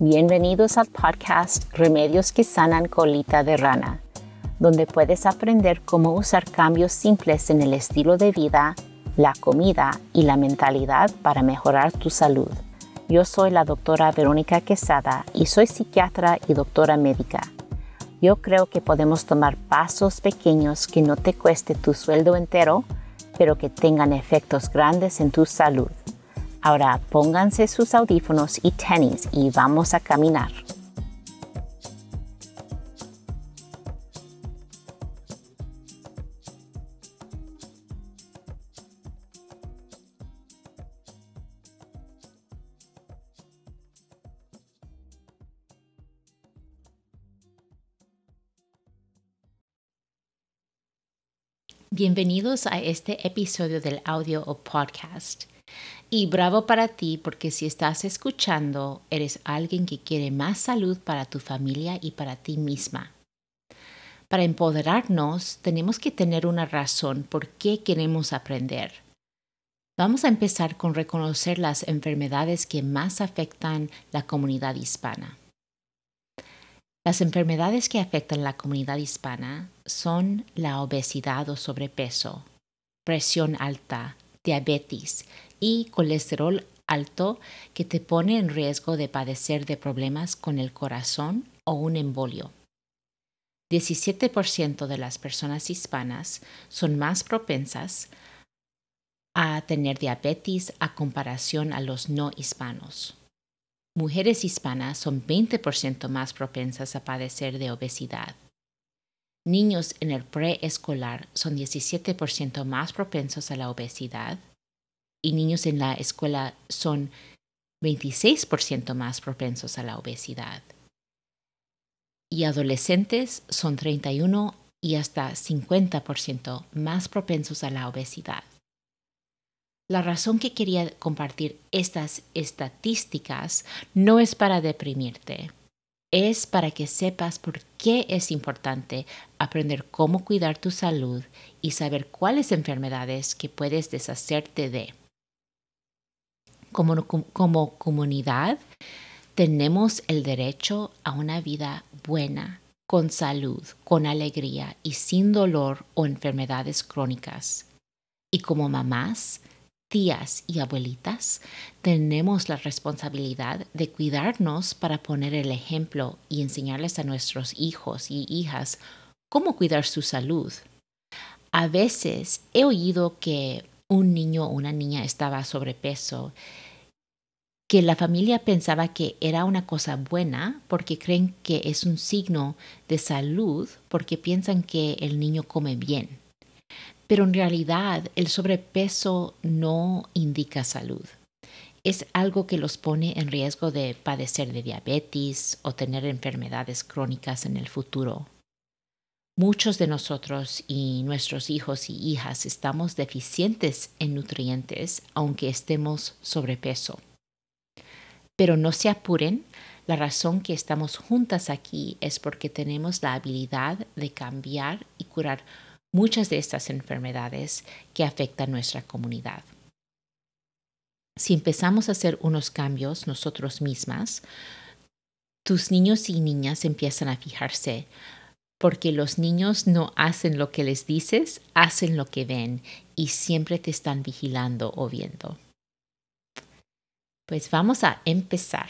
Bienvenidos al podcast Remedios que sanan colita de rana, donde puedes aprender cómo usar cambios simples en el estilo de vida, la comida y la mentalidad para mejorar tu salud. Yo soy la doctora Verónica Quesada y soy psiquiatra y doctora médica. Yo creo que podemos tomar pasos pequeños que no te cueste tu sueldo entero, pero que tengan efectos grandes en tu salud. Ahora pónganse sus audífonos y tenis y vamos a caminar. Bienvenidos a este episodio del audio o podcast. Y bravo para ti porque si estás escuchando, eres alguien que quiere más salud para tu familia y para ti misma. Para empoderarnos tenemos que tener una razón por qué queremos aprender. Vamos a empezar con reconocer las enfermedades que más afectan la comunidad hispana. Las enfermedades que afectan la comunidad hispana son la obesidad o sobrepeso, presión alta, diabetes, y colesterol alto que te pone en riesgo de padecer de problemas con el corazón o un embolio. 17% de las personas hispanas son más propensas a tener diabetes a comparación a los no hispanos. Mujeres hispanas son 20% más propensas a padecer de obesidad. Niños en el preescolar son 17% más propensos a la obesidad y niños en la escuela son 26% más propensos a la obesidad. Y adolescentes son 31 y hasta 50% más propensos a la obesidad. La razón que quería compartir estas estadísticas no es para deprimirte, es para que sepas por qué es importante aprender cómo cuidar tu salud y saber cuáles enfermedades que puedes deshacerte de como, comunidad tenemos el derecho a una vida buena, con salud, con alegría y sin dolor o enfermedades crónicas. Y como mamás, tías y abuelitas, tenemos la responsabilidad de cuidarnos para poner el ejemplo y enseñarles a nuestros hijos y hijas cómo cuidar su salud. A veces he oído que un niño o una niña estaba sobrepeso, que la familia pensaba que era una cosa buena porque creen que es un signo de salud porque piensan que el niño come bien. Pero en realidad el sobrepeso no indica salud. Es algo que los pone en riesgo de padecer de diabetes o tener enfermedades crónicas en el futuro. Muchos de nosotros y nuestros hijos y hijas estamos deficientes en nutrientes aunque estemos sobrepeso. Pero no se apuren, la razón que estamos juntas aquí es porque tenemos la habilidad de cambiar y curar muchas de estas enfermedades que afectan nuestra comunidad. Si empezamos a hacer unos cambios nosotros mismas, tus niños y niñas empiezan a fijarse porque los niños no hacen lo que les dices, hacen lo que ven y siempre te están vigilando o viendo. Pues vamos a empezar.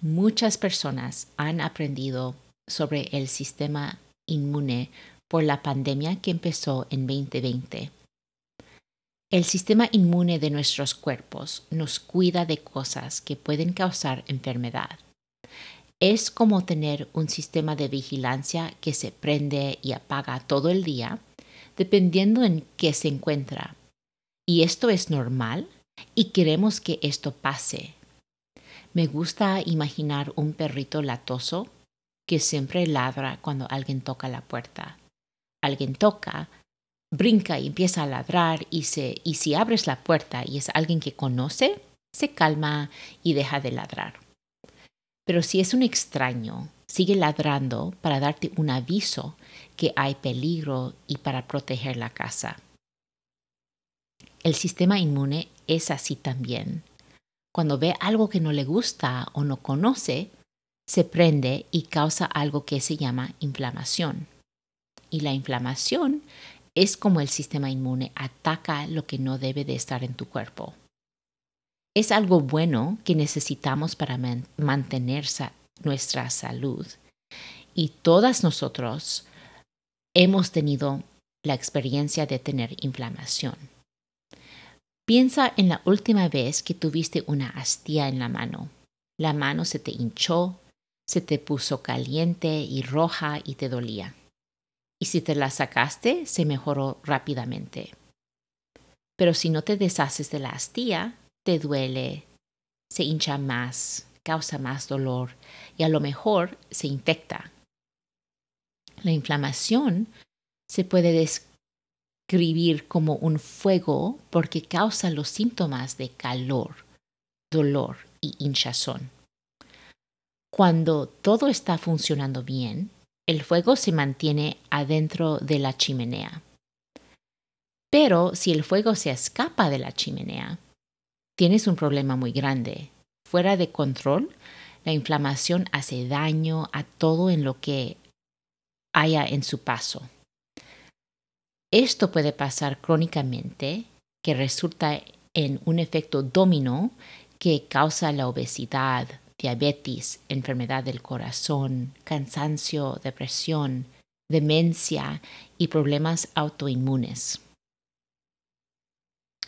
Muchas personas han aprendido sobre el sistema inmune por la pandemia que empezó en 2020. El sistema inmune de nuestros cuerpos nos cuida de cosas que pueden causar enfermedad es como tener un sistema de vigilancia que se prende y apaga todo el día, dependiendo en qué se encuentra. Y esto es normal y queremos que esto pase. Me gusta imaginar un perrito latoso que siempre ladra cuando alguien toca la puerta. Alguien toca, brinca y empieza a ladrar y, y si abres la puerta y es alguien que conoce, se calma y deja de ladrar. Pero si es un extraño, sigue ladrando para darte un aviso que hay peligro y para proteger la casa. El sistema inmune es así también. cuando ve algo que no le gusta o no conoce, se prende y causa algo que se llama inflamación. Y la inflamación es como el sistema inmune ataca lo que no debe de estar en tu cuerpo. Es algo bueno que necesitamos para mantener nuestra salud. Y todas nosotros hemos tenido la experiencia de tener inflamación. Piensa en la última vez que tuviste una astilla en la mano. La mano se te hinchó, se te puso caliente y roja y te dolía. Y si te la sacaste, se mejoró rápidamente. Pero si no te deshaces de la astilla, te duele, se hincha más, causa más dolor y a lo mejor se infecta. La inflamación se puede describir como un fuego porque causa los síntomas de calor, dolor y hinchazón. Cuando todo está funcionando bien, el fuego se mantiene adentro de la chimenea. Pero si el fuego se escapa de la chimenea, tienes un problema muy grande. Fuera de control, la inflamación hace daño a todo en lo que haya en su paso. Esto puede pasar crónicamente, que resulta en un efecto dominó que causa la obesidad, diabetes, enfermedad del corazón, cansancio, depresión, demencia y problemas autoinmunes.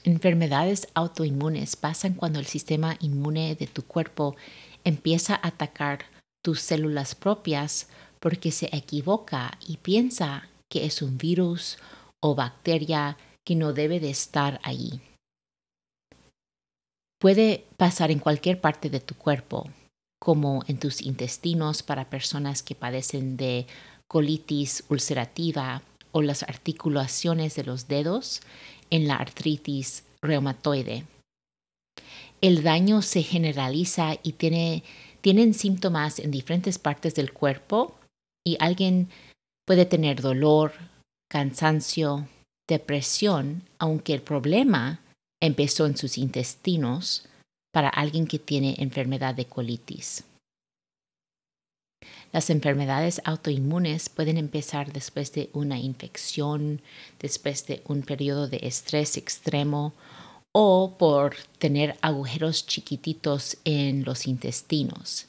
Enfermedades autoinmunes pasan cuando el sistema inmune de tu cuerpo empieza a atacar tus células propias porque se equivoca y piensa que es un virus o bacteria que no debe de estar allí. Puede pasar en cualquier parte de tu cuerpo, como en tus intestinos para personas que padecen de colitis ulcerativa o las articulaciones de los dedos en la artritis reumatoide. El daño se generaliza y tiene, tienen síntomas en diferentes partes del cuerpo y alguien puede tener dolor, cansancio, depresión, aunque el problema empezó en sus intestinos para alguien que tiene enfermedad de colitis. Las enfermedades autoinmunes pueden empezar después de una infección, después de un periodo de estrés extremo o por tener agujeros chiquititos en los intestinos.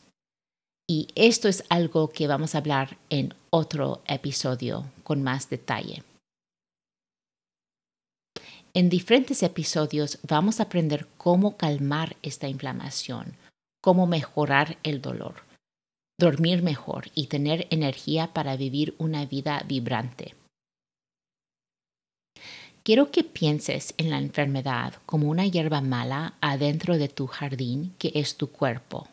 Y esto es algo que vamos a hablar en otro episodio con más detalle. En diferentes episodios vamos a aprender cómo calmar esta inflamación, cómo mejorar el dolor dormir mejor y tener energía para vivir una vida vibrante. Quiero que pienses en la enfermedad como una hierba mala adentro de tu jardín que es tu cuerpo.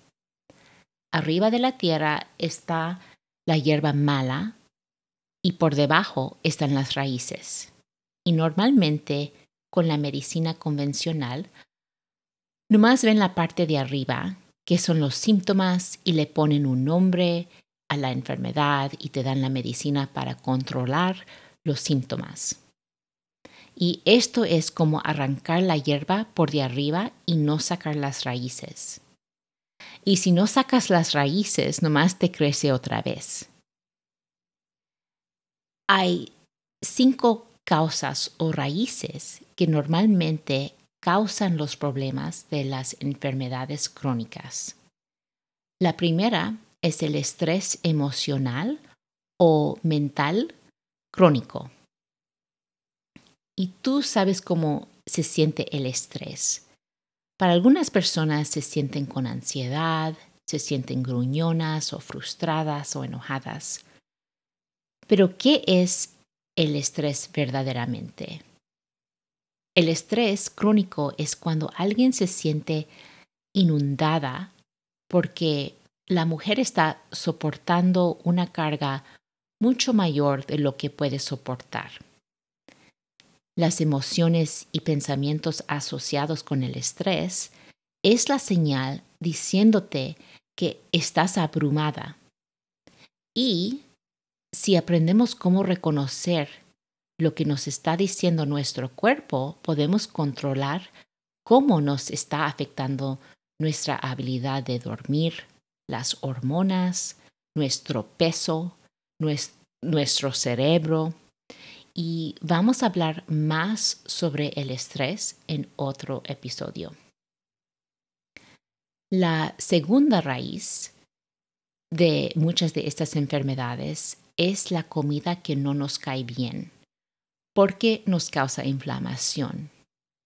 Arriba de la tierra está la hierba mala y por debajo están las raíces. Y normalmente con la medicina convencional, nomás ven la parte de arriba qué son los síntomas y le ponen un nombre a la enfermedad y te dan la medicina para controlar los síntomas. Y esto es como arrancar la hierba por de arriba y no sacar las raíces. Y si no sacas las raíces, nomás te crece otra vez. Hay cinco causas o raíces que normalmente causan los problemas de las enfermedades crónicas. La primera es el estrés emocional o mental crónico. Y tú sabes cómo se siente el estrés. Para algunas personas se sienten con ansiedad, se sienten gruñonas o frustradas o enojadas. Pero ¿qué es el estrés verdaderamente? El estrés crónico es cuando alguien se siente inundada porque la mujer está soportando una carga mucho mayor de lo que puede soportar. Las emociones y pensamientos asociados con el estrés es la señal diciéndote que estás abrumada. Y si aprendemos cómo reconocer lo que nos está diciendo nuestro cuerpo, podemos controlar cómo nos está afectando nuestra habilidad de dormir, las hormonas, nuestro peso, nuestro cerebro. Y vamos a hablar más sobre el estrés en otro episodio. La segunda raíz de muchas de estas enfermedades es la comida que no nos cae bien, porque nos causa inflamación.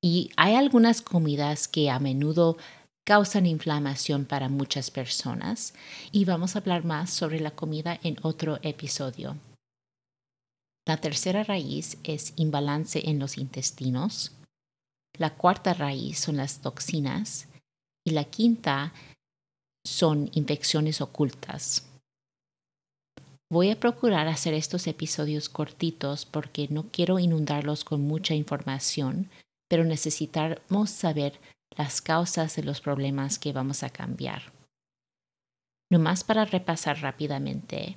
Y hay algunas comidas que a menudo causan inflamación para muchas personas y vamos a hablar más sobre la comida en otro episodio. La tercera raíz es imbalance en los intestinos. La cuarta raíz son las toxinas y la quinta son infecciones ocultas. Voy a procurar hacer estos episodios cortitos porque no quiero inundarlos con mucha información, pero necesitamos saber las causas de los problemas que vamos a cambiar. Nomás para repasar rápidamente,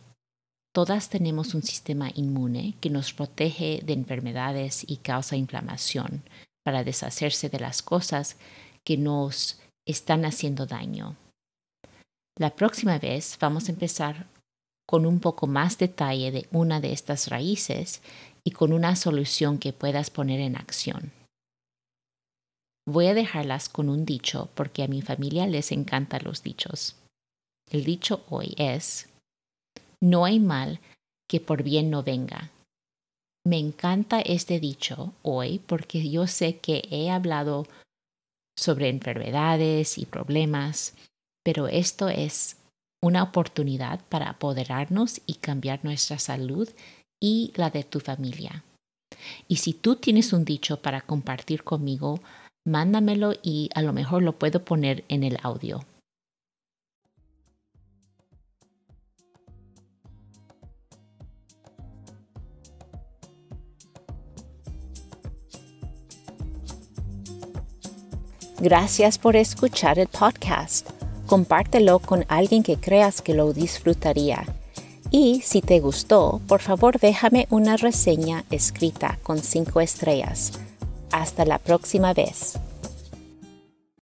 todas tenemos un sistema inmune que nos protege de enfermedades y causa inflamación para deshacerse de las cosas que nos están haciendo daño. La próxima vez vamos a empezar con un poco más detalle de una de estas raíces y con una solución que puedas poner en acción. Voy a dejarlas con un dicho porque a mi familia les encantan los dichos. El dicho hoy es, no hay mal que por bien no venga. Me encanta este dicho hoy porque yo sé que he hablado sobre enfermedades y problemas, pero esto es una oportunidad para apoderarnos y cambiar nuestra salud y la de tu familia. Y si tú tienes un dicho para compartir conmigo, mándamelo y a lo mejor lo puedo poner en el audio. Gracias por escuchar el podcast. Compártelo con alguien que creas que lo disfrutaría. Y si te gustó, por favor déjame una reseña escrita con cinco estrellas. Hasta la próxima vez.